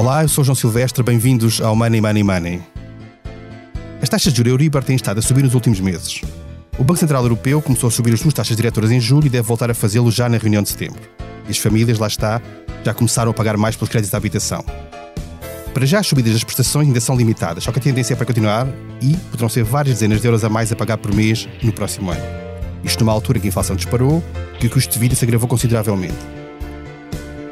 Olá, eu sou João Silvestre, bem-vindos ao Money Money Money. As taxas de juros Euribor têm estado a subir nos últimos meses. O Banco Central Europeu começou a subir as suas taxas diretoras em julho e deve voltar a fazê-lo já na reunião de setembro. E as famílias, lá está, já começaram a pagar mais pelos créditos de habitação. Para já, as subidas das prestações ainda são limitadas, só que a tendência é para continuar e poderão ser várias dezenas de euros a mais a pagar por mês no próximo ano. Isto numa altura em que a inflação disparou, que o custo de vida se agravou consideravelmente.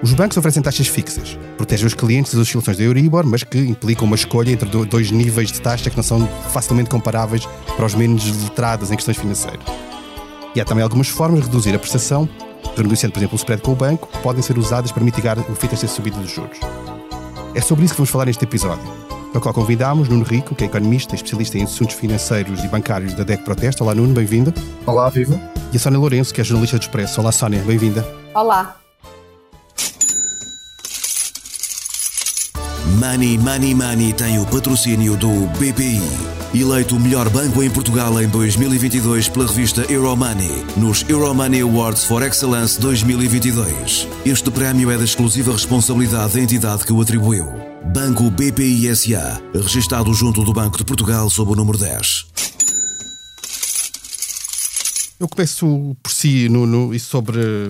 Os bancos oferecem taxas fixas, protegem os clientes das oscilações da Euribor, mas que implicam uma escolha entre dois níveis de taxa que não são facilmente comparáveis para os menos letrados em questões financeiras. E há também algumas formas de reduzir a prestação, renegociando, por exemplo, o spread com o banco, que podem ser usadas para mitigar o efeito desta subida dos juros. É sobre isso que vamos falar neste episódio. Para o qual convidámos Nuno Rico, que é economista e especialista em assuntos financeiros e bancários da DEC Protesta. Olá, Nuno, bem-vinda. Olá, viva. E a Sónia Lourenço, que é jornalista do Expresso. Olá, Sónia, bem-vinda. Olá. Money Money Money tem o patrocínio do BPI. Eleito o melhor banco em Portugal em 2022 pela revista Euromoney, nos Euromoney Awards for Excellence 2022. Este prémio é da exclusiva responsabilidade da entidade que o atribuiu. Banco BPI SA, registado junto do Banco de Portugal sob o número 10. Eu começo por si, Nuno, e sobre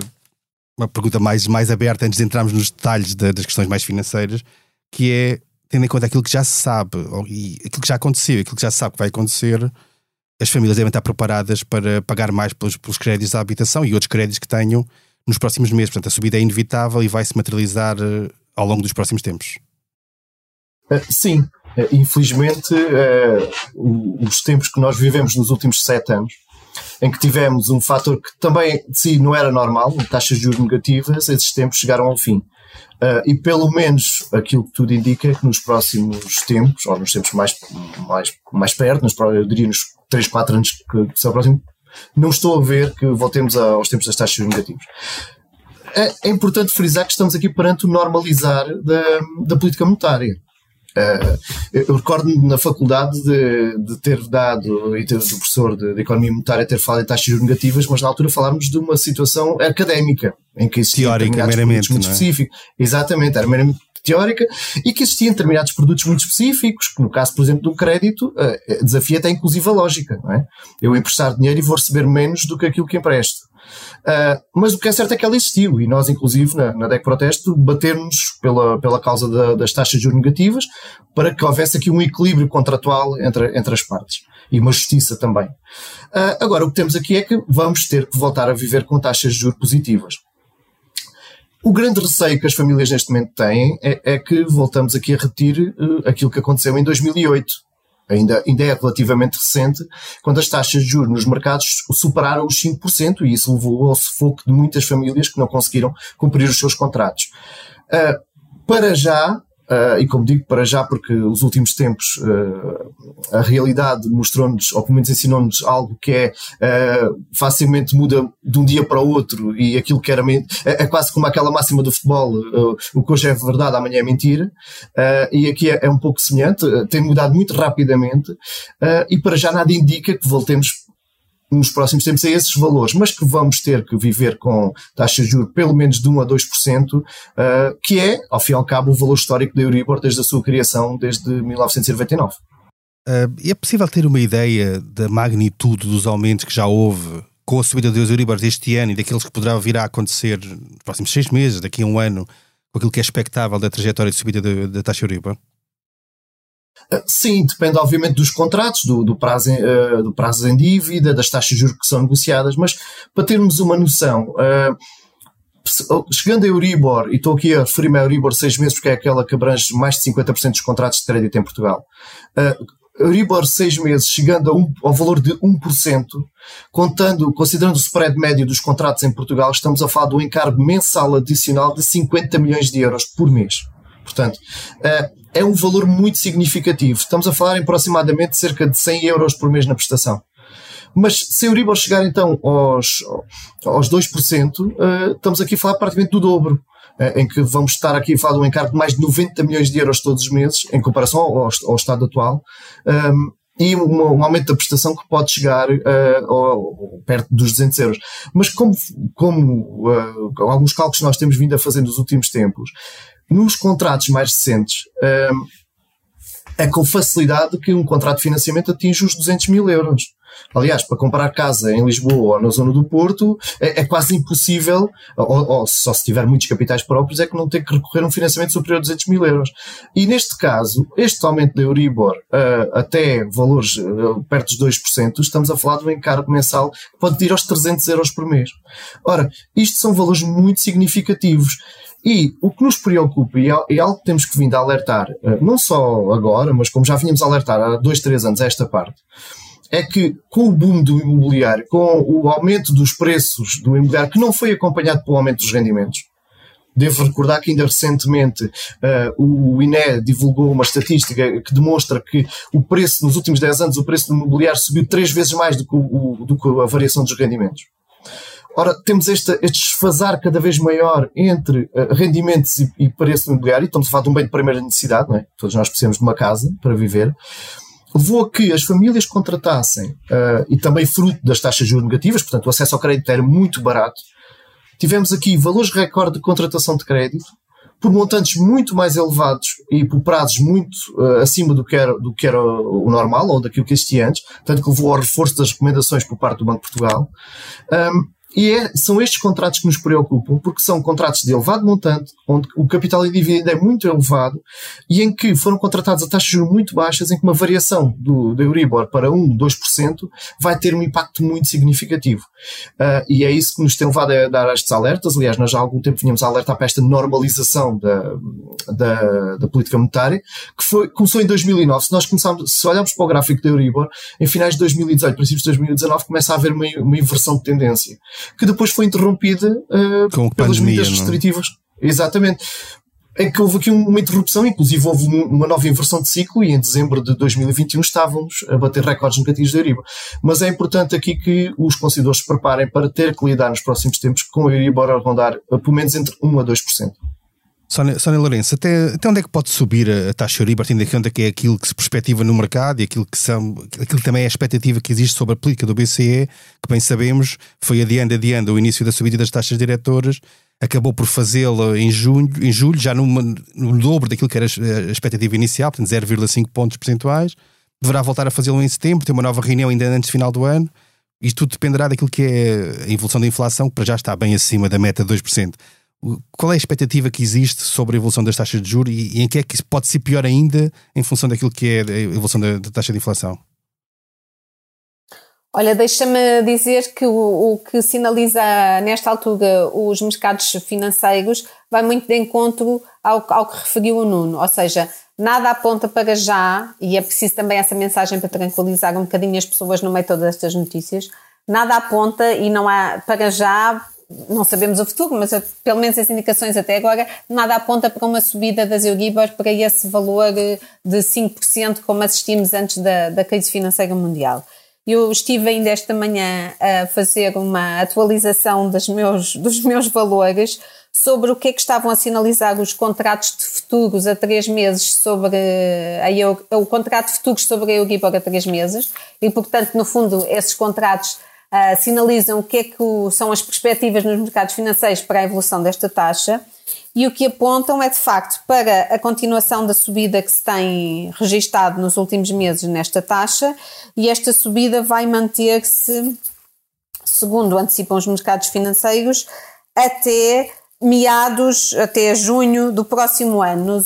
uma pergunta mais, mais aberta antes de entrarmos nos detalhes das questões mais financeiras que é, tendo em conta aquilo que já se sabe e aquilo que já aconteceu, aquilo que já se sabe que vai acontecer, as famílias devem estar preparadas para pagar mais pelos, pelos créditos da habitação e outros créditos que tenham nos próximos meses. Portanto, a subida é inevitável e vai se materializar uh, ao longo dos próximos tempos. Uh, sim, uh, infelizmente, os tempos que nós vivemos nos últimos sete anos, em que tivemos um fator que também de si não era normal, taxas de juros negativas, esses tempos chegaram ao fim. Uh, e pelo menos aquilo que tudo indica é que nos próximos tempos, ou nos tempos mais, mais, mais perto, nos, eu diria nos 3, 4 anos que são próximos, não estou a ver que voltemos aos tempos das taxas negativas. É, é importante frisar que estamos aqui perante o normalizar da, da política monetária. Uh, eu recordo-me na faculdade de, de, ter dado, e ter, do professor de, de, Economia Monetária ter falado em taxas negativas, mas na altura falávamos de uma situação académica, em que existia Teórica, meramente, muito é? específico. Exatamente, era meramente teórica, e que existiam determinados produtos muito específicos, que no caso, por exemplo, do crédito, uh, desafia até inclusive a lógica, não é? Eu emprestar dinheiro e vou receber menos do que aquilo que empresto. Uh, mas o que é certo é que ela existiu e nós, inclusive, na, na DEC Protesto, batermos pela, pela causa da, das taxas de juros negativas para que houvesse aqui um equilíbrio contratual entre, entre as partes e uma justiça também. Uh, agora, o que temos aqui é que vamos ter que voltar a viver com taxas de juros positivas. O grande receio que as famílias neste momento têm é, é que voltamos aqui a repetir uh, aquilo que aconteceu em 2008 ainda, ainda é relativamente recente, quando as taxas de juros nos mercados superaram os 5%, e isso levou ao sufoco de muitas famílias que não conseguiram cumprir os seus contratos. Uh, para já, Uh, e como digo, para já, porque os últimos tempos uh, a realidade mostrou-nos, ou pelo menos ensinou-nos algo que é uh, facilmente muda de um dia para o outro e aquilo que era é, é quase como aquela máxima do futebol, o que hoje é verdade, amanhã é mentira, e aqui é, é, um pouco semelhante, tem mudado muito rapidamente. E para já nada indica que voltemos nos próximos tempos a esses valores, mas que vamos ter que viver com taxas de juros pelo menos de 1 a 2%, uh, que é, ao fim e ao cabo, o valor histórico da Euribor desde a sua criação, desde 1999. Uh, é possível ter uma ideia da magnitude dos aumentos que já houve com a subida dos Euribor este ano e daqueles que poderá vir a acontecer nos próximos seis meses, daqui a um ano, com aquilo que é expectável da trajetória de subida da taxa Euribor? Ah, sim, depende obviamente dos contratos, do, do, prazo, uh, do prazo em dívida, das taxas de juros que são negociadas, mas para termos uma noção, uh, chegando a Euribor, e estou aqui a referir-me a Euribor seis meses porque é aquela que abrange mais de 50% dos contratos de crédito em Portugal. Uh, Euribor seis meses chegando um, ao valor de 1%, contando, considerando o spread médio dos contratos em Portugal, estamos a falar de um encargo mensal adicional de 50 milhões de euros por mês. Portanto, uh, é um valor muito significativo. Estamos a falar em aproximadamente cerca de 100 euros por mês na prestação. Mas se a Euribor chegar então aos, aos 2%, uh, estamos aqui a falar praticamente do dobro. Uh, em que vamos estar aqui a falar de um encargo de mais de 90 milhões de euros todos os meses, em comparação ao, ao estado atual. Um, e um, um, aumento da prestação que pode chegar uh, ao, perto dos 200 euros. Mas como, como uh, alguns cálculos que nós temos vindo a fazer nos últimos tempos, nos contratos mais recentes, um, é com facilidade que um contrato de financiamento atinge os 200 mil euros. Aliás, para comprar casa em Lisboa ou na zona do Porto é, é quase impossível, ou, ou, só se tiver muitos capitais próprios, é que não tem que recorrer a um financiamento superior a 200 mil euros. E neste caso, este aumento da Euribor uh, até valores uh, perto dos 2%, estamos a falar de um encargo mensal que pode ir aos 300 euros por mês. Ora, isto são valores muito significativos. E o que nos preocupa, e é algo que temos que vir a alertar, uh, não só agora, mas como já vínhamos a alertar há dois, três anos esta parte, é que com o boom do imobiliário, com o aumento dos preços do imobiliário, que não foi acompanhado pelo aumento dos rendimentos, Devo recordar que ainda recentemente uh, o INE divulgou uma estatística que demonstra que o preço, nos últimos 10 anos, o preço do imobiliário subiu três vezes mais do que, o, do que a variação dos rendimentos. Ora, temos este, este cada vez maior entre uh, rendimentos e, e preço do imobiliário, estamos a falar de um bem de primeira necessidade, não é? Todos nós precisamos de uma casa para viver levou a que as famílias contratassem, uh, e também fruto das taxas de juros negativas, portanto o acesso ao crédito era muito barato, tivemos aqui valores recorde de contratação de crédito, por montantes muito mais elevados e por prazos muito uh, acima do que, era, do que era o normal ou daquilo que existia antes, tanto que levou ao reforço das recomendações por parte do Banco de Portugal. Um, e é, são estes contratos que nos preocupam, porque são contratos de elevado montante, onde o capital em dívida é muito elevado e em que foram contratados a taxas de juros muito baixas, em que uma variação do, do Euribor para 1, 2% vai ter um impacto muito significativo. Uh, e é isso que nos tem levado a dar estes alertas. Aliás, nós já há algum tempo vinhamos a alertar para esta normalização da, da, da política monetária, que foi, começou em 2009. Se nós começarmos, se olharmos para o gráfico da Euribor, em finais de 2018, princípios de 2019, começa a haver uma, uma inversão de tendência que depois foi interrompida uh, Com pelas medidas é? restritivas. Não? Exatamente. Em que houve aqui uma interrupção, inclusive houve uma nova inversão de ciclo e em dezembro de 2021 estávamos a bater recordes negativos da Euribor. Mas é importante aqui que os consumidores se preparem para ter que lidar nos próximos tempos com a Euribor a rondar pelo menos entre 1 a 2%. Sónia, Sónia Lourenço, até, até onde é que pode subir a, a taxa Euribor, tendo em conta que é aquilo que se perspectiva no mercado e aquilo que, são, aquilo também é a expectativa que existe sobre a política do BCE, que bem sabemos foi adiando, adiando o início da subida das taxas diretoras, acabou por fazê-la em, junho, em julho, já numa, no dobro daquilo que era a expectativa inicial, portanto 0,5 pontos percentuais, deverá voltar a fazê-lo em setembro, ter uma nova reunião ainda antes do final do ano, isto tudo dependerá daquilo que é a evolução da inflação, que para já está bem acima da meta de 2%. Qual é a expectativa que existe sobre a evolução das taxas de juros e, e em que é que pode ser pior ainda em função daquilo que é a evolução da, da taxa de inflação? Olha, deixa-me dizer que o, o, que sinaliza nesta altura os mercados financeiros vai muito de encontro ao, ao que referiu o Nuno, ou seja, nada aponta para já, e é preciso também essa mensagem para tranquilizar um bocadinho as pessoas no meio de todas estas notícias, nada aponta e não há para já não sabemos o futuro, mas pelo menos as indicações até agora, nada aponta para uma subida das Euribor para esse valor de 5% como assistimos antes da, da crise financeira mundial. Eu estive ainda esta manhã a fazer uma atualização dos meus, dos meus valores sobre o que é que estavam a sinalizar os contratos de futuros a três meses sobre a, o contrato de futuros sobre a Euribor a três meses e, portanto, no fundo, esses contratos uh, sinalizam o que é que o, são as perspectivas nos mercados financeiros para a evolução desta taxa e o que apontam é de facto para a continuação da subida que se tem registado nos últimos meses nesta taxa e esta subida vai manter-se, segundo antecipam os mercados financeiros, até meados, até junho do próximo ano,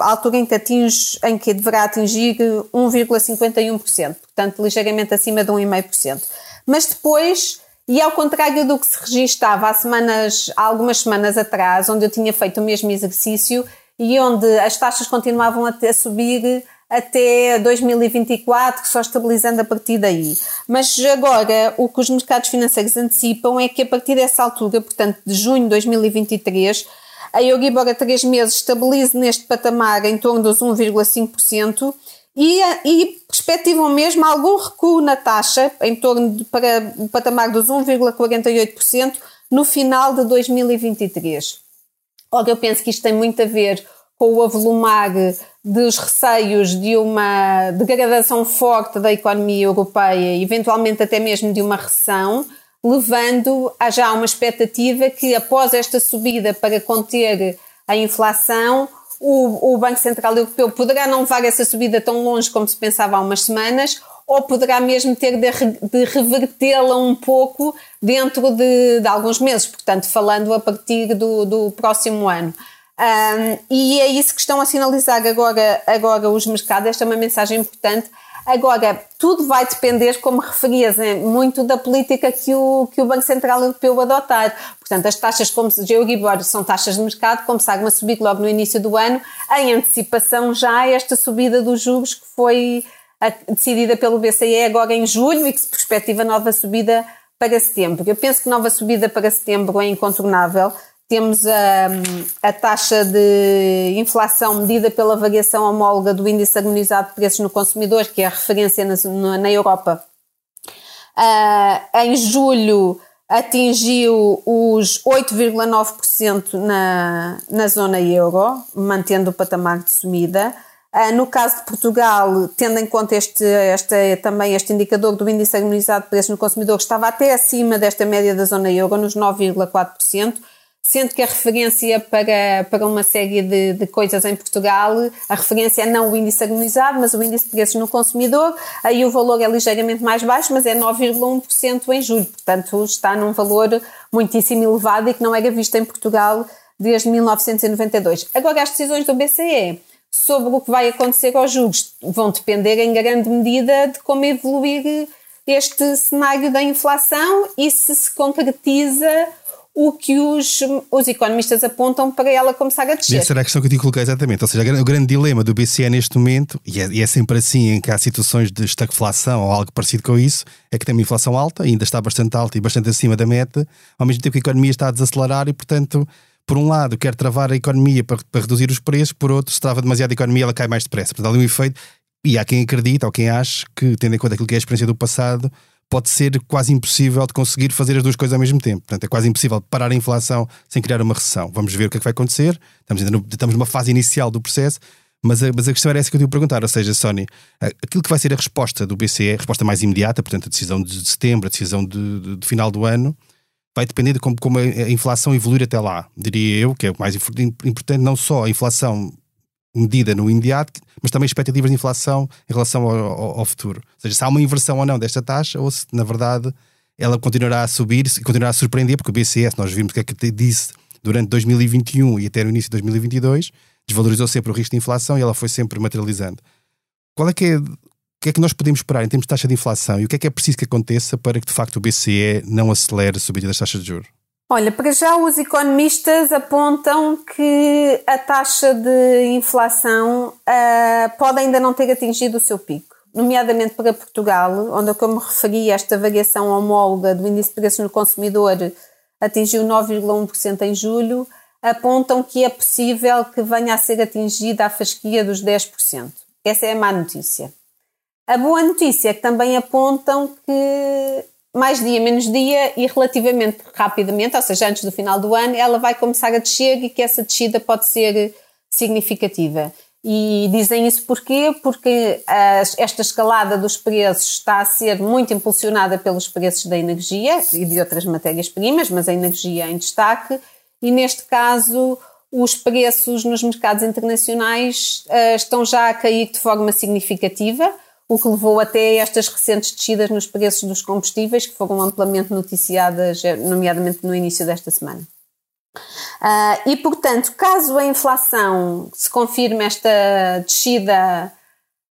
a altura em que, atinge, em que deverá atingir 1,51%, portanto ligeiramente acima de 1,5%. Mas depois, e ao contrário do que se registava há semanas, há algumas semanas atrás, onde eu tinha feito o mesmo exercício e onde as taxas continuavam a, subir até 2024, só estabilizando a partir daí. Mas agora o que os mercados financeiros antecipam é que a partir dessa altura, portanto de junho de 2023, a Euribor a 3 meses estabilize neste patamar em torno dos 1,5% e, e perspectivam mesmo algum recuo na taxa, em torno de, para o patamar dos 1,48% no final de 2023. Ora, eu penso que isto tem muito a ver com o avolumar dos receios de uma degradação forte da economia europeia, eventualmente até mesmo de uma recessão, levando a já uma expectativa que após esta subida para conter a inflação, o, o Banco Central Europeu poderá não levar essa subida tão longe como se pensava há umas semanas, ou poderá mesmo ter de, de revertê-la um pouco dentro de, de, alguns meses, portanto, falando a partir do, do próximo ano. Um, e é isso que estão a sinalizar agora, agora os mercados. Esta é uma mensagem importante. Agora, tudo vai depender, como referias, muito da política que o, que o Banco Central Europeu adotar. Portanto, as taxas como de Euribor são taxas de mercado, começaram a subir logo no início do ano, em antecipação já a esta subida dos juros que foi decidida pelo BCE agora em julho e que se perspectiva nova subida para setembro. Eu penso que nova subida para setembro é incontornável temos a, a taxa de inflação medida pela variação homóloga do índice harmonizado de preços no consumidor, que é a referência na, na Europa. Uh, em julho atingiu os 8,9% na, na zona euro, mantendo o patamar de subida. Uh, no caso de Portugal, tendo em conta este, este, também este indicador do índice harmonizado de preços no consumidor, estava até acima desta média da zona euro, nos 9,4% sendo que a referência para, para uma série de, de coisas em Portugal, a referência é não o índice harmonizado, mas o índice de preços no consumidor, aí o valor é ligeiramente mais baixo, mas é 9,1% em julho, portanto está num valor muitíssimo elevado e que não era visto em Portugal desde 1992. Agora, as decisões do BCE sobre o que vai acontecer aos juros vão depender em grande medida de como evoluir este cenário da inflação e se se concretiza o que os, os economistas apontam para ela começar a descer. Essa era a questão que eu te coloquei exatamente. Ou seja, o grande dilema do BCE neste momento, e é, e é, sempre assim em que há situações de estagflação ou algo parecido com isso, é que tem uma inflação alta, ainda está bastante alta e bastante acima da meta, ao mesmo tempo que a economia está a desacelerar e, portanto, por um lado, quer travar a economia para, para reduzir os preços, por outro, se trava demasiado a economia, ela cai mais depressa. Portanto, há ali um efeito. E há quem acredita ou quem acha que, tendo em conta aquilo que é a experiência do passado, pode ser quase impossível de conseguir fazer as duas coisas ao mesmo tempo. Portanto, é quase impossível parar a inflação sem criar uma recessão. Vamos ver o que é que vai acontecer. Estamos ainda no, estamos numa fase inicial do processo, mas a, mas a questão era essa que eu te ia perguntar, ou seja, Sónia, aquilo que vai ser a resposta do BCE, a resposta mais imediata, portanto, a decisão de setembro, a decisão de, de, de final do ano, vai depender de como, como, a inflação evoluir até lá. Diria eu que é o mais importante, não só a inflação medida no imediato, mas também expectativas de inflação em relação ao, ao, ao, futuro. Ou seja, se há uma inversão ou não desta taxa, ou se, na verdade, ela continuará a subir e continuará a surpreender, porque o BCS, nós vimos o que é que disse durante 2021 e até no início de 2022, desvalorizou sempre o risco de inflação e ela foi sempre materializando. Qual é que é, o que é que nós podemos esperar em termos de taxa de inflação e o que é que é preciso que aconteça para que, de facto, o BCE não acelere a subida das taxas de juros? Olha, para já os economistas apontam que a taxa de inflação uh, pode ainda não ter atingido o seu pico, nomeadamente para Portugal, onde, como referi, esta variação homóloga do índice de preços no consumidor atingiu 9,1% em julho, apontam que é possível que venha a ser atingida a fasquia dos 10%. Essa é a má notícia. A boa notícia é que também apontam que mais dia menos dia e relativamente rapidamente, ou seja, antes do final do ano, ela vai começar a descer e que essa descida pode ser significativa. E dizem isso porquê? Porque esta escalada dos preços está a ser muito impulsionada pelos preços da energia e de outras matérias-primas, mas a energia em destaque, e neste caso os preços nos mercados internacionais uh, estão já a cair de forma significativa o que levou até estas recentes descidas nos preços dos combustíveis, que foram amplamente noticiadas, eh, nomeadamente no início desta semana. Uh, e, portanto, caso a inflação se confirme esta descida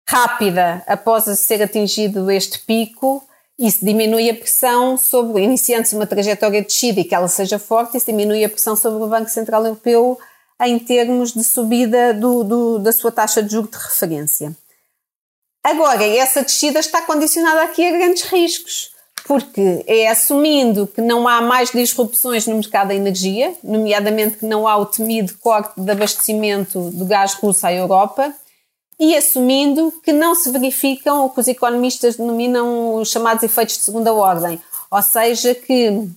rápida após ser atingido este pico, isso diminui a pressão sobre, iniciando-se uma trajetória de descida e que ela seja forte, isso diminui a pressão sobre o Banco Central Europeu em termos de subida do, do, da sua taxa de juros de referência. Agora, essa descida está condicionada aqui a grandes riscos, porque é assumindo que não há mais disrupções no mercado da energia, nomeadamente que não há o temido corte de abastecimento do gás russo à Europa, e assumindo que não se verificam o que os economistas denominam os chamados efeitos de segunda ordem, ou seja, que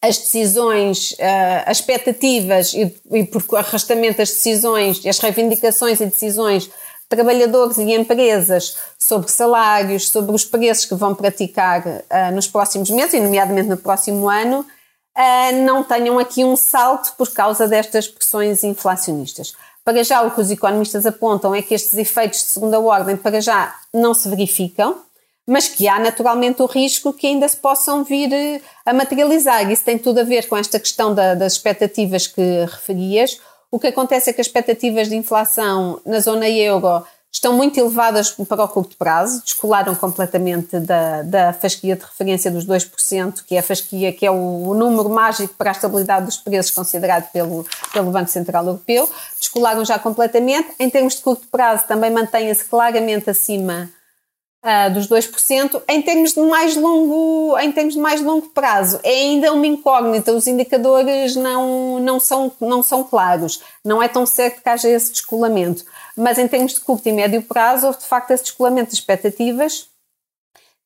as decisões, eh, as expectativas e, e por arrastamento das decisões, as reivindicações e decisões trabalhadores e empresas sobre salários, sobre os preços que vão praticar uh, nos próximos meses, e nomeadamente no próximo ano, uh, não tenham aqui um salto por causa destas pressões inflacionistas. Para já, o que os economistas apontam é que estes efeitos de segunda ordem, para já, não se verificam, mas que há naturalmente o risco que ainda se possam vir eh, a materializar. Isso tem tudo a ver com esta questão da, das expectativas que referias. O que acontece é que as expectativas de inflação na zona euro estão muito elevadas para o curto prazo, descolaram completamente da, da fasquia de referência dos 2%, que é a fasquia que é o, o, número mágico para a estabilidade dos preços considerado pelo, pelo Banco Central Europeu, descolaram já completamente. Em termos de curto prazo, também mantém-se claramente acima uh, dos 2%. Em termos de mais longo, em termos de mais longo prazo, é ainda uma incógnita, os indicadores não, não, são, não são claros, não é tão certo que haja esse descolamento. Mas em termos de curto e médio prazo, houve de facto esse descolamento de expectativas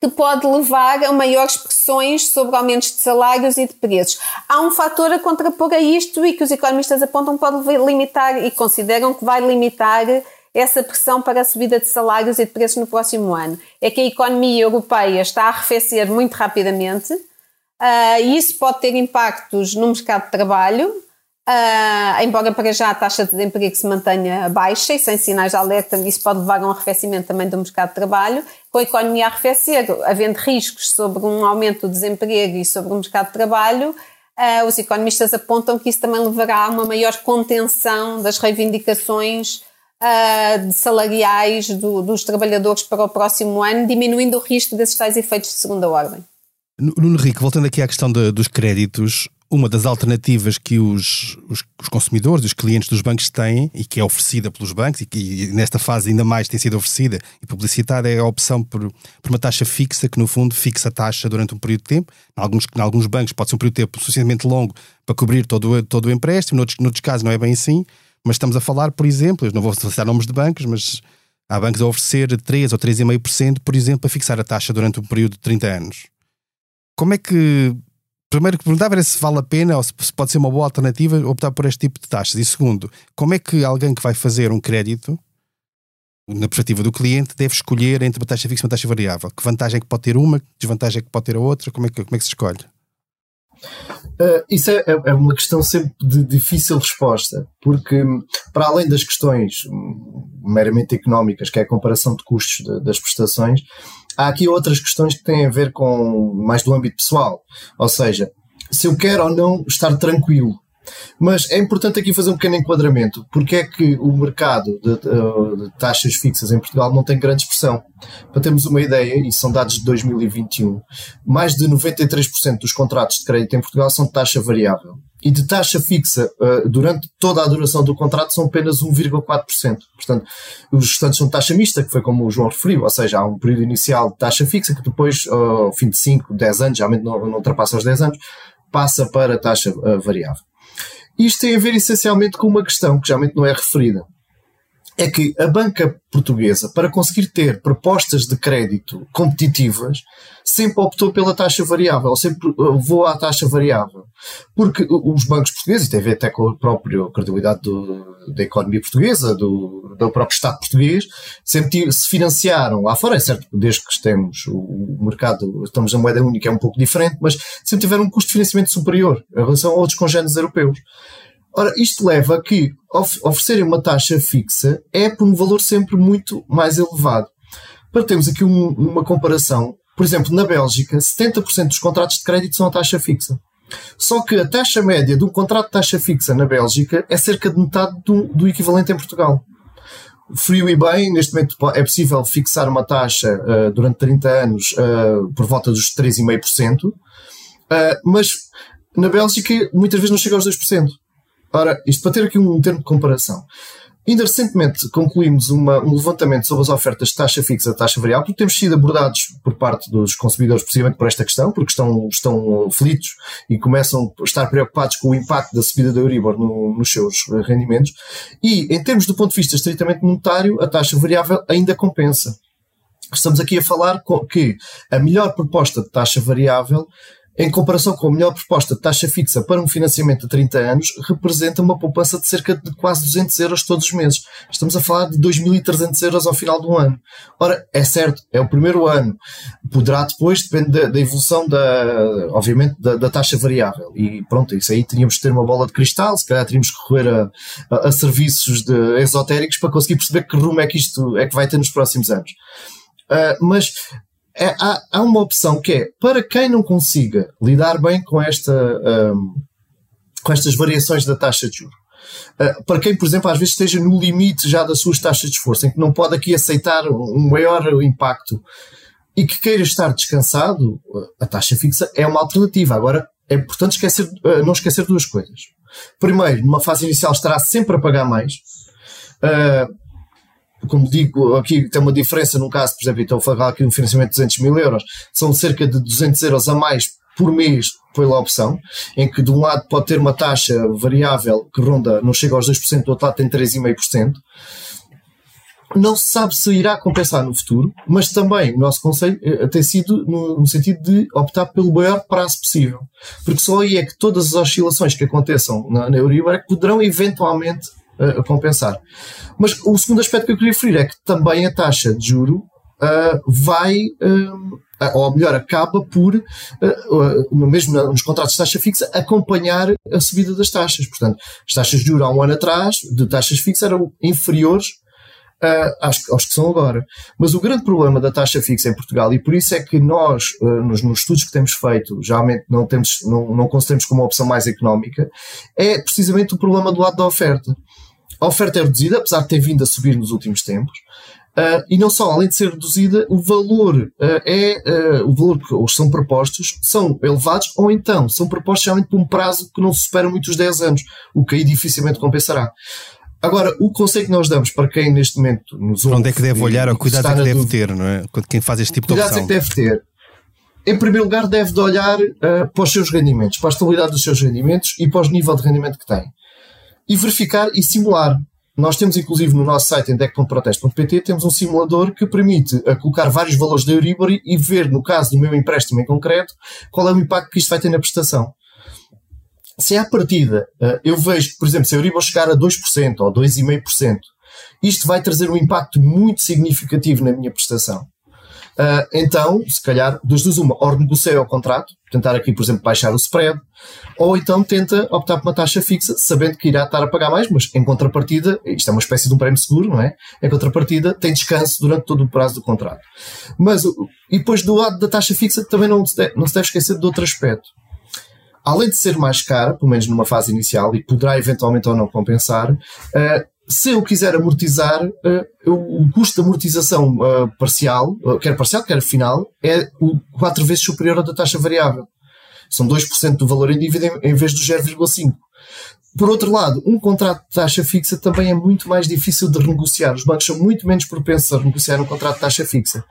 que pode levar a maiores pressões sobre aumentos de salários e de preços. Há um fator a contrapor a isto e que os economistas apontam pode limitar e consideram que vai limitar essa pressão para a subida de salários e de preços no próximo ano. É que a economia europeia está a arrefecer muito rapidamente uh, e isso pode ter impactos no mercado de trabalho, uh, embora para já a taxa de desemprego se mantenha baixa e sem sinais de alerta, isso pode levar a um arrefecimento também do mercado de trabalho. Com a economia a arrefecer, havendo riscos sobre um aumento do desemprego e sobre o mercado de trabalho, Uh, os economistas apontam que isso também levará a uma maior contenção das reivindicações uh, salariais do, dos trabalhadores para o próximo ano, diminuindo o risco desses tais efeitos de segunda ordem. Nuno Rico, voltando aqui à questão de, dos créditos, uma das alternativas que os, os, os, consumidores, os clientes dos bancos têm e que é oferecida pelos bancos e que nesta fase ainda mais tem sido oferecida e publicitada é a opção por, por uma taxa fixa que no fundo fixa a taxa durante um período de tempo. Em alguns, em alguns bancos pode ser um período de tempo suficientemente longo para cobrir todo, todo o empréstimo, noutros, noutros casos não é bem assim. Mas estamos a falar, por exemplo, eu não vou citar nomes de bancos, mas há bancos a oferecer 3 ou 3,5%, por exemplo, para fixar a taxa durante um período de 30 anos. Como é que. Primeiro que perguntava era se vale a pena ou se pode ser uma boa alternativa optar por este tipo de taxas. E segundo, como é que alguém que vai fazer um crédito, na perspectiva do cliente, deve escolher entre uma taxa fixa e uma taxa variável? Que vantagem é que pode ter uma, que desvantagem é que pode ter a outra? Como é que, como é que se escolhe? Uh, isso é, é, é, uma questão sempre de difícil resposta, porque para além das questões hum, meramente económicas, que é a comparação de custos de, das prestações, há aqui outras questões que têm a ver com mais do âmbito pessoal. Ou seja, se eu quero ou não estar tranquilo mas é importante aqui fazer um pequeno enquadramento. Porque é que o mercado de, de, de, taxas fixas em Portugal não tem grande expressão? Para termos uma ideia, e são dados de 2021, mais de 93% dos contratos de crédito em Portugal são de taxa variável. E de taxa fixa, uh, durante toda a duração do contrato, são apenas 1,4%. Portanto, os restantes são de taxa mista, que foi como o João referiu, ou seja, há um período inicial de taxa fixa que depois, uh, ao fim de 5, 10 anos, geralmente não, não ultrapassa os 10 anos, passa para taxa uh, variável. Isto tem a ver essencialmente com uma questão que geralmente não é referida. É que a banca portuguesa, para conseguir ter propostas de crédito competitivas, sempre optou pela taxa variável, sempre vou à taxa variável. Porque os bancos portugueses, e tem a ver até com a própria credibilidade do, da economia portuguesa, do, do próprio Estado português, sempre se financiaram lá fora, é certo, desde que temos o mercado, estamos na moeda única, é um pouco diferente, mas sempre tiveram um custo de financiamento superior em relação a outros congêneres europeus. Ora, isto leva a que oferecerem uma taxa fixa é por um valor sempre muito mais elevado. Para termos aqui um, uma comparação, por exemplo, na Bélgica, 70% dos contratos de crédito são a taxa fixa. Só que a taxa média de um contrato de taxa fixa na Bélgica é cerca de metade do, do equivalente em Portugal. Frio e bem, neste momento é possível fixar uma taxa uh, durante 30 anos uh, por volta dos 3,5%, uh, mas na Bélgica muitas vezes não chega aos 2%. Ora, isto para ter aqui um termo de comparação. Ainda recentemente concluímos uma, um levantamento sobre as ofertas de taxa fixa e taxa variável, porque temos sido abordados por parte dos consumidores precisamente por esta questão, porque estão, estão aflitos e começam a estar preocupados com o impacto da subida da Euribor no, nos seus rendimentos. E, em termos do ponto de vista estritamente monetário, a taxa variável ainda compensa. Estamos aqui a falar que a melhor proposta de taxa variável em comparação com a melhor proposta de taxa fixa para um financiamento de 30 anos, representa uma poupança de cerca de quase 200 euros todos os meses. Estamos a falar de 2.300 euros ao final do ano. Ora, é certo, é o primeiro ano. Poderá depois, depende da, evolução da, obviamente, da, da, taxa variável. E pronto, isso aí teríamos que ter uma bola de cristal, se calhar teríamos que recorrer a, a, a serviços de, esotéricos para conseguir perceber que rumo é que isto é que vai ter nos próximos anos. Uh, mas é, há, há, uma opção que é para quem não consiga lidar bem com, esta, um, com estas variações da taxa de juros. Uh, para quem, por exemplo, às vezes esteja no limite já das suas taxas de esforço, em que não pode aqui aceitar um maior impacto e que queira estar descansado, a taxa fixa é uma alternativa. Agora, é importante esquecer, uh, não esquecer duas coisas. Primeiro, numa fase inicial estará sempre a pagar mais. Uh, como digo, aqui tem uma diferença num caso, por exemplo, então falar aqui um financiamento de 200 mil euros, são cerca de 200 euros a mais por mês pela opção, em que de um lado pode ter uma taxa variável que ronda, não chega aos 2%, do outro lado tem 3,5%. Não se sabe se irá compensar no futuro, mas também o nosso conselho eh, tem sido no, sentido de optar pelo maior prazo possível. Porque só aí é que todas as oscilações que aconteçam na, na Euribor é que poderão eventualmente compensar. Mas o segundo aspecto que eu queria referir é que também a taxa de juro uh, vai, uh, ou melhor, acaba por, mesmo nos contratos de taxa fixa, acompanhar a subida das taxas. Portanto, as taxas de juros há um ano atrás, de taxas fixas, eram inferiores uh, aos, aos, que são agora. Mas o grande problema da taxa fixa em Portugal, e por isso é que nós, uh, nos, nos, estudos que temos feito, geralmente não, temos, não, não consideramos como uma opção mais económica, é precisamente o problema do lado da oferta. A oferta é reduzida, apesar de ter vindo a subir nos últimos tempos, Uh, e não só, além de ser reduzida, o valor uh, é uh, o valor que os são propostos são elevados ou então são propostos realmente por um prazo que não supera muitos 10 anos, o que aí dificilmente compensará. Agora, o conselho que nós damos para quem neste momento nos ouve, Onde é que deve olhar ou cuidado é que deve ter, não é? Quem faz este tipo de opção. Cuidado é que deve ter. Em primeiro lugar, deve de olhar para os seus rendimentos, para a estabilidade dos seus rendimentos e para o nível de rendimento que tem. E verificar e simular. Nós temos, inclusive, no nosso site, em deck.proteste.pt, temos um simulador que permite uh, colocar vários valores da Euribor e ver, no caso do meu empréstimo em concreto, qual é o impacto que isto vai ter na prestação se à partida uh, eu vejo por exemplo, se a Euribor chegar a 2% ou 2,5%, isto vai trazer um impacto muito significativo na minha prestação. Uh, então, se calhar, das duas uma, ou renegocia o contrato, tentar aqui, por exemplo, baixar o spread, ou então tenta optar por uma taxa fixa, sabendo que irá estar a pagar mais, mas em contrapartida, isto é uma espécie de um prémio seguro, não é? Em contrapartida, tem descanso durante todo o prazo do contrato. Mas, e depois do lado da taxa fixa, também não se deve, não se deve esquecer de outro aspecto além de ser mais cara, pelo menos numa fase inicial, e poderá eventualmente ou não compensar, uh, se eu quiser amortizar, uh, o custo de amortização uh, parcial, quer parcial, quer final, é o quatro vezes superior ao da taxa variável. São 2% do valor em dívida em, em vez do 0,5%. Por outro lado, um contrato de taxa fixa também é muito mais difícil de renegociar. Os bancos são muito menos propensos a renegociar um contrato de taxa fixa.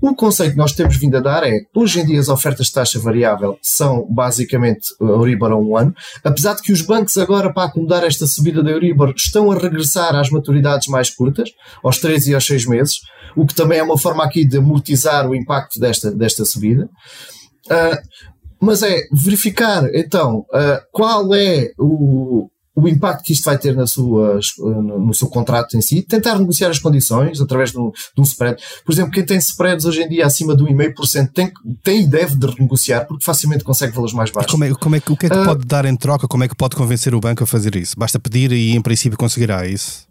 O conceito que nós temos vindo a dar é, hoje em dia as ofertas de taxa variável são basicamente a Euribor a um ano, apesar de que os bancos agora, para acomodar esta subida da Euribor, estão a regressar às maturidades mais curtas, aos 3 e aos 6 meses, o que também é uma forma aqui de amortizar o impacto desta, desta subida. Uh, mas é verificar então uh, qual é o, o impacto que isto vai ter na sua, no, seu contrato em si, tentar negociar as condições através de um, de um spread. Por exemplo, quem tem spreads hoje em dia acima de 1,5% tem, tem e deve de renegociar porque facilmente consegue valores mais baixos. Como é, como é, o que é que uh, pode dar em troca? Como é que pode convencer o banco a fazer isso? Basta pedir e em princípio conseguirá isso?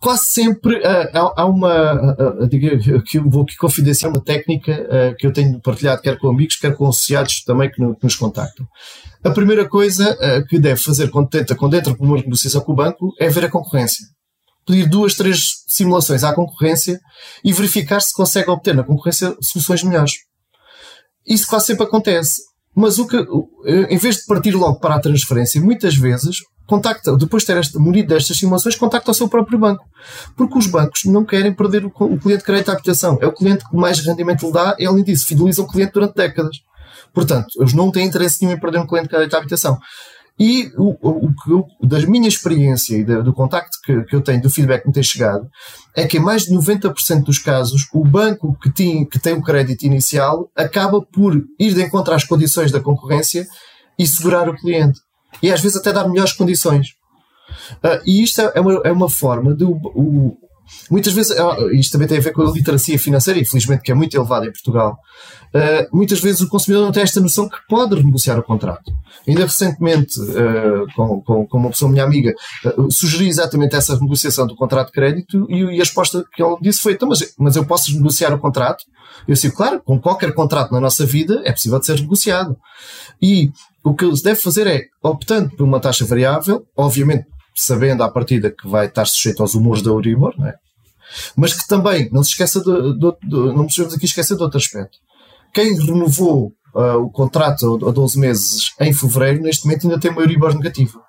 Quase sempre uh, há, há, uma, uh, digo, que vou aqui confidenciar uma técnica que eu tenho partilhado quer com amigos, quer com associados também que nos contactam. A primeira coisa que deve fazer quando tenta, quando entra por uma negociação com o banco, é ver a concorrência. Pedir duas, três simulações à concorrência e verificar se consegue obter na concorrência soluções melhores. Isso quase sempre acontece. Mas o que, em vez de partir logo para a transferência, muitas vezes contacta, depois de ter esta, munido destas simulações, contacta o seu próprio banco. Porque os bancos não querem perder o, o cliente de crédito à habitação. É o cliente que mais rendimento lhe dá e, além disso, fideliza o cliente durante décadas. Portanto, eles não têm interesse nenhum em perder um cliente de crédito à habitação. E o, o, da minha experiência e do contacto que, que eu tenho, do feedback que me tem chegado, é que em mais de 90% dos casos, o banco que tem, que tem o crédito inicial acaba por ir de encontro às condições da concorrência e segurar o cliente. E às vezes até dar melhores condições. Uh, e isto é uma, é uma forma de. O, muitas vezes, uh, isto também tem a ver com a literacia financeira, infelizmente, que é muito elevada em Portugal. Uh, muitas vezes o consumidor não tem esta noção que pode renegociar o contrato. Ainda recentemente, uh, com, com, com, uma pessoa minha amiga, uh, sugeri exatamente essa renegociação do contrato de crédito e, e a resposta que ele disse foi: então, mas, mas eu posso negociar o contrato? Eu disse: claro, com qualquer contrato na nossa vida é possível de ser negociado. E o que se deve fazer é, optando por uma taxa variável, obviamente sabendo à partida que vai estar sujeito aos humores da Euribor, é? mas que também não se esqueça de, de, de, não nos aqui esquecer de outro aspecto. Quem renovou uh, o contrato a 12 meses em fevereiro, neste momento ainda tem uma Euribor negativa.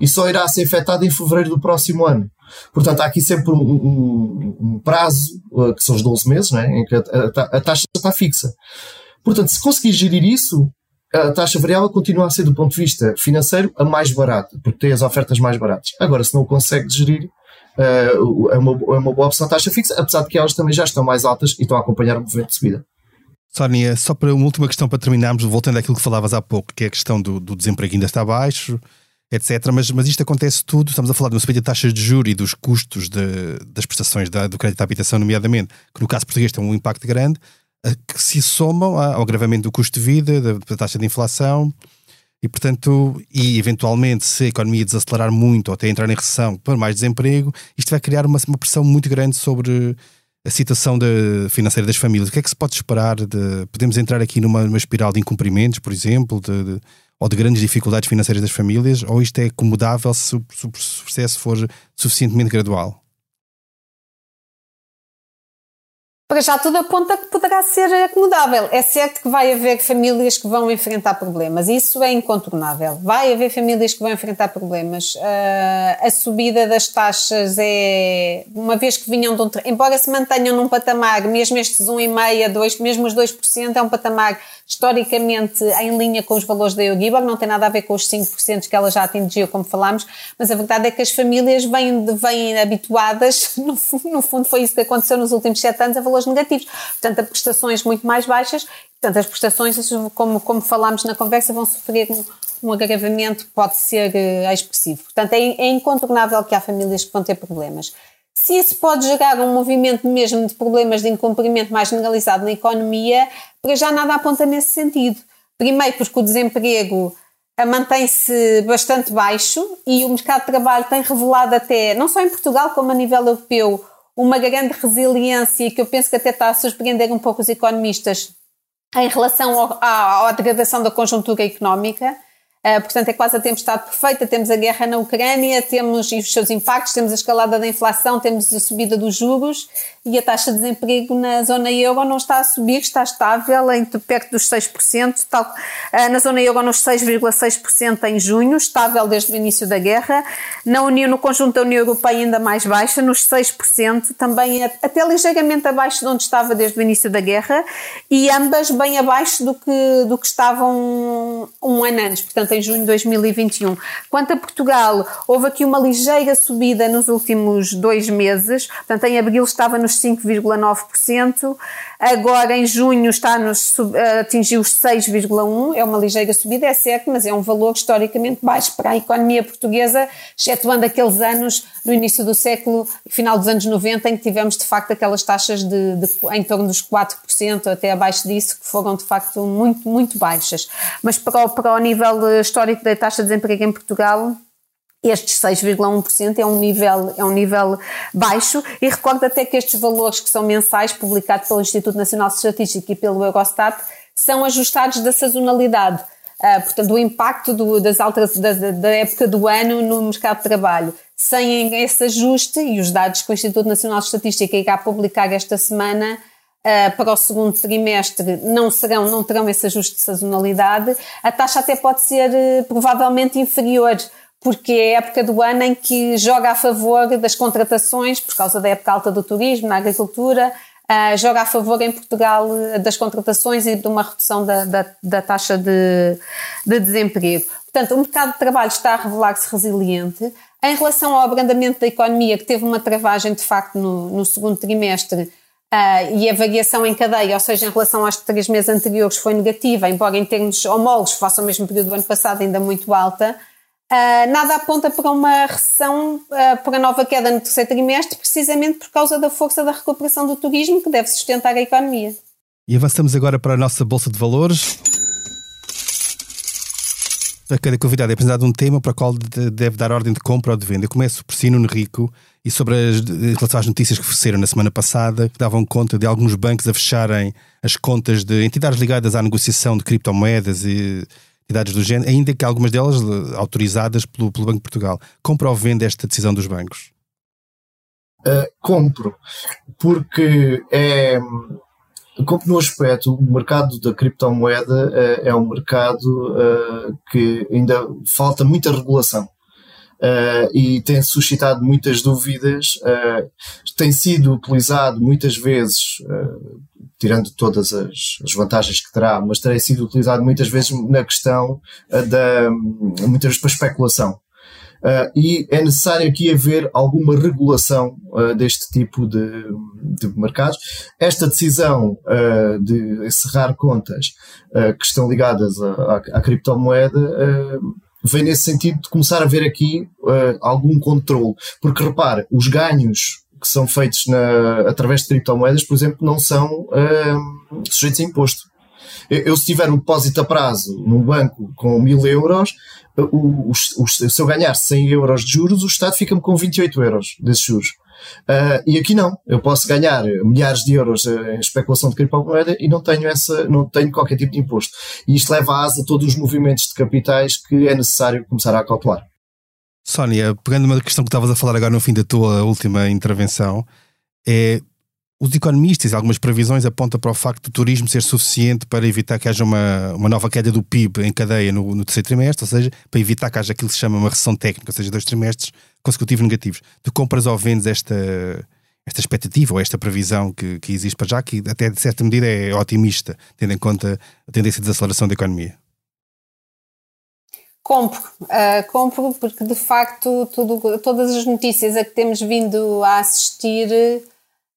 E só irá ser efetado em fevereiro do próximo ano. Portanto, há aqui sempre um, um, um prazo, uh, que são os 12 meses, né, em que a, a, a taxa está fixa. Portanto, se conseguir gerir isso, a taxa variável continua a ser, do ponto de vista financeiro, a mais barata, porque tem as ofertas mais baratas. Agora, se não consegue gerir, uh, é, uma, é uma boa opção a taxa fixa, apesar de que elas também já estão mais altas e estão a acompanhar o movimento de subida. Sónia, só para uma última questão para terminarmos, voltando àquilo que falavas há pouco, que é a questão do, do desemprego ainda está baixo, etc. Mas, mas isto acontece tudo, estamos a falar de uma subida de taxas de juros e dos custos de, das prestações da, do crédito à habitação, nomeadamente, que no caso português tem um impacto grande, que se somam ao agravamento do custo de vida, da, taxa de inflação, e portanto, e eventualmente se a economia desacelerar muito ou até entrar em recessão para mais desemprego, isto vai criar uma, uma pressão muito grande sobre a situação de, financeira das famílias. O que é que se pode esperar? De, podemos entrar aqui numa, numa espiral de incumprimentos, por exemplo, de, de, ou de grandes dificuldades financeiras das famílias, ou isto é acomodável se, se o processo for suficientemente gradual? Para já tudo aponta que poderá ser acomodável. É certo que vai haver famílias que vão enfrentar problemas, isso é incontornável. Vai haver famílias que vão enfrentar problemas. Uh, a subida das taxas é, uma vez que vinham de um. Embora se mantenham num patamar, mesmo estes 1,5%, 2%, mesmo os 2%, é um patamar historicamente em linha com os valores da Euribor, não tem nada a ver com os 5% que ela já atingiu, como falámos, mas a verdade é que as famílias vêm, vêm habituadas, no, no fundo foi isso que aconteceu nos últimos 7 anos, a valores negativos. Portanto, a prestações muito mais baixas, portanto, as prestações, como, como falámos na conversa, vão sofrer um, um agravamento pode ser uh, expressivo. Portanto, é, é incontornável que há famílias que vão ter problemas. Se isso pode gerar um movimento mesmo de problemas de incumprimento mais generalizado na economia, para já nada aponta nesse sentido. Primeiro, porque o desemprego eh, mantém-se bastante baixo e o mercado de trabalho tem revelado até, não só em Portugal como a nível europeu, uma grande resiliência que eu penso que até está a surpreender um pouco os economistas em relação ao, à, à degradação da conjuntura económica. Uh, portanto, é quase a tempestade perfeita. Temos a guerra na Ucrânia, temos os seus impactos, temos a escalada da inflação, temos a subida dos juros e a taxa de desemprego na zona euro não está a subir, está estável entre perto dos 6%, tal, uh, na zona euro nos 6,6% em junho, estável desde o início da guerra. Na União, no conjunto da União Europeia ainda mais baixa, nos 6%, também até ligeiramente abaixo de onde estava desde o início da guerra e ambas bem abaixo do que, do que estavam um ano antes. Portanto, em junho de 2021. Quanto a Portugal, houve aqui uma ligeira subida nos últimos dois meses, portanto, em abril estava nos 5,9%, agora em junho está nos, atingiu os 6,1%, é uma ligeira subida, é certo, mas é um valor historicamente baixo para a economia portuguesa, excetuando aqueles anos no início do século, final dos anos 90, em que tivemos de facto aquelas taxas de, de em torno dos 4%, até abaixo disso, que foram de facto muito, muito baixas. Mas para o, para o nível histórico da taxa de desemprego em Portugal, estes 6,1% é um nível é um nível baixo e recordo até que estes valores que são mensais publicados pelo Instituto Nacional de Estatística e pelo Eurostat são ajustados da sazonalidade. Uh, portanto, o impacto do, das altas, da, da, época do ano no mercado de trabalho. Sem esse ajuste, e os dados que o Instituto Nacional de Estatística irá publicar esta semana uh, para o segundo trimestre não, serão, não terão esse ajuste de sazonalidade, a taxa até pode ser uh, provavelmente inferior porque é a época do ano em que joga a favor das contratações, por causa da época alta do turismo, na agricultura, uh, joga a favor em Portugal das contratações e de uma redução da, da, da taxa de, de desemprego. Portanto, o mercado de trabalho está a revelar-se resiliente. Em relação ao abrandamento da economia, que teve uma travagem de facto no, no segundo trimestre, Uh, e a variação em cadeia, ou seja, em relação aos três meses anteriores, foi negativa, embora em termos homólogos, face ao mesmo período do ano passado, ainda muito alta. Uh, nada aponta para uma recessão, uh, para nova queda no terceiro trimestre, precisamente por causa da força da recuperação do turismo, que deve sustentar a economia. E avançamos agora para a nossa Bolsa de Valores. A cada convidado é apresentado um tema para o qual deve dar ordem de compra ou de venda. Eu começo por Sino Rico e sobre as, em relação às notícias que ofereceram na semana passada, que davam conta de alguns bancos a fecharem as contas de entidades ligadas à negociação de criptomoedas e entidades do género, ainda que algumas delas eh, autorizadas pelo, pelo Banco de Portugal. Compra ou vende esta decisão dos bancos? Uh, compro, porque é. Compro no aspecto, o mercado da criptomoeda uh, é um mercado uh, que ainda falta muita regulação uh, e tem suscitado muitas dúvidas, uh, tem sido utilizado muitas vezes, uh, tirando todas as, as, vantagens que terá, mas tem sido utilizado muitas vezes na questão da, muitas vezes para especulação. E é necessário aqui haver alguma regulação deste tipo de, de, mercados. Esta decisão de encerrar contas que estão ligadas à, à criptomoeda vem nesse sentido de começar a ver aqui uh, algum controle. Porque repare, os ganhos que são feitos na, através de criptomoedas, por exemplo, não são uh, sujeitos a imposto. Eu, se tiver um depósito a prazo num banco com mil euros, o, o, o, se eu ganhar 100 euros de juros, o Estado fica-me com 28 euros desses juros. Uh, e aqui não, eu posso ganhar milhares de euros em especulação de criptomoeda e não tenho essa, não tenho qualquer tipo de imposto. E isto leva a asa a todos os movimentos de capitais que é necessário começar a acautelar. Sónia, pegando uma questão que estavas a falar agora no fim da tua última intervenção, é os economistas e algumas previsões apontam para o facto do turismo ser suficiente para evitar que haja uma, uma nova queda do PIB em cadeia no, no terceiro trimestre, ou seja, para evitar que haja aquilo que se chama uma recessão técnica, ou seja, dois trimestres consecutivos negativos. Tu compras ou vendes esta, esta expectativa ou esta previsão que, que existe para já, que até de certa medida é otimista, tendo em conta a tendência de desaceleração da economia? Compro, uh, compro porque de facto tudo, todas as notícias a que temos vindo a assistir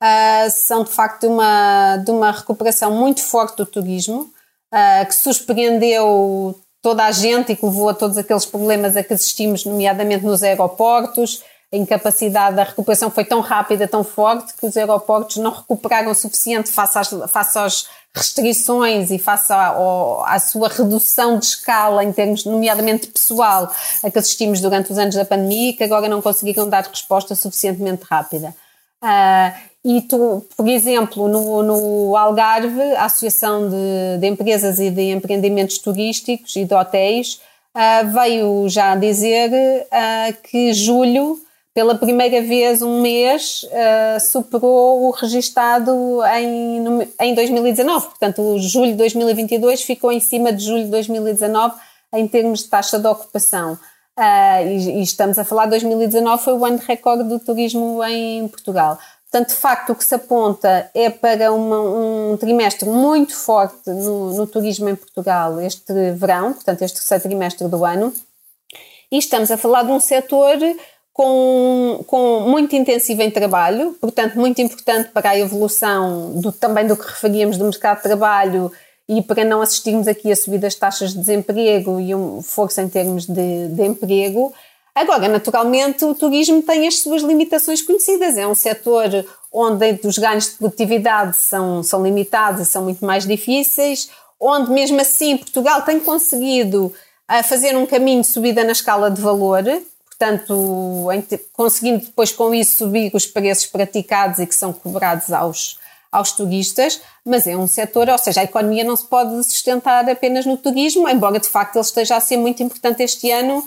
uh, são de facto de uma, de uma recuperação muito forte do turismo, uh, que surpreendeu toda a gente e que levou a todos aqueles problemas a que assistimos, nomeadamente nos aeroportos. A incapacidade da recuperação foi tão rápida, tão forte, que os aeroportos não recuperaram o suficiente face às, face às restrições e face à, sua redução de escala, em termos, nomeadamente pessoal, a que assistimos durante os anos da pandemia que agora não conseguiram dar resposta suficientemente rápida. Uh, e tu, por exemplo, no, no Algarve, a Associação de, de, Empresas e de Empreendimentos Turísticos e de Hotéis uh, veio já dizer uh, que julho, pela primeira vez um mês, uh, superou o registado em, em 2019. Portanto, julho de 2022 ficou em cima de julho de 2019 em termos de taxa de ocupação. E, e estamos a falar de 2019, foi o ano de recorde do turismo em Portugal. Portanto, de facto, o que se aponta é para uma, um trimestre muito forte no, no, turismo em Portugal este verão, portanto, este terceiro trimestre do ano. E estamos a falar de um setor com, com muito intensivo em trabalho, portanto, muito importante para a evolução do, também do que referíamos do mercado de trabalho e para não assistirmos aqui a subir das taxas de desemprego e um força em termos de, de emprego. Agora, naturalmente, o turismo tem as suas limitações conhecidas. É um setor onde os ganhos de produtividade são, são limitados são muito mais difíceis, onde mesmo assim Portugal tem conseguido a fazer um caminho de subida na escala de valor, portanto, conseguindo depois com isso subir os preços praticados e que são cobrados aos, aos turistas, mas é um setor, ou seja, a economia não se pode sustentar apenas no turismo, embora de facto ele esteja a ser muito importante este ano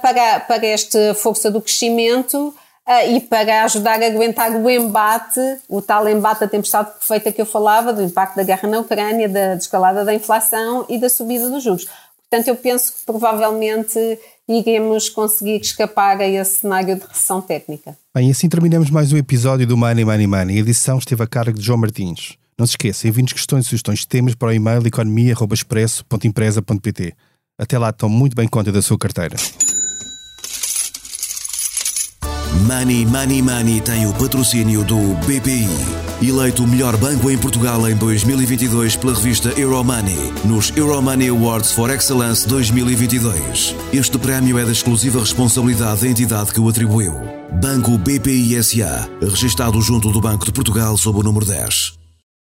para, para esta força do crescimento uh, e para ajudar a aguentar o embate, o tal embate da tempestade perfeita que eu falava, do impacto da guerra na Ucrânia, da escalada da inflação e da subida dos juros. Portanto, eu penso que provavelmente iremos conseguir escapar a esse cenário de recessão técnica. Bem, assim terminamos mais um episódio do Money Money Money. A edição esteve a cargo de João Martins. Não se esqueça, enviem-nos questões e sugestões de temas para o e-mail economia.expresso.empresa.pt. Até lá, tome muito bem conta da sua carteira. Money Money Money tem o patrocínio do BPI, eleito o melhor banco em Portugal em 2022 pela revista Euromoney, nos Euromoney Awards for Excellence 2022. Este prémio é da exclusiva responsabilidade da entidade que o atribuiu. Banco BPI SA, registado junto do Banco de Portugal sob o número 10.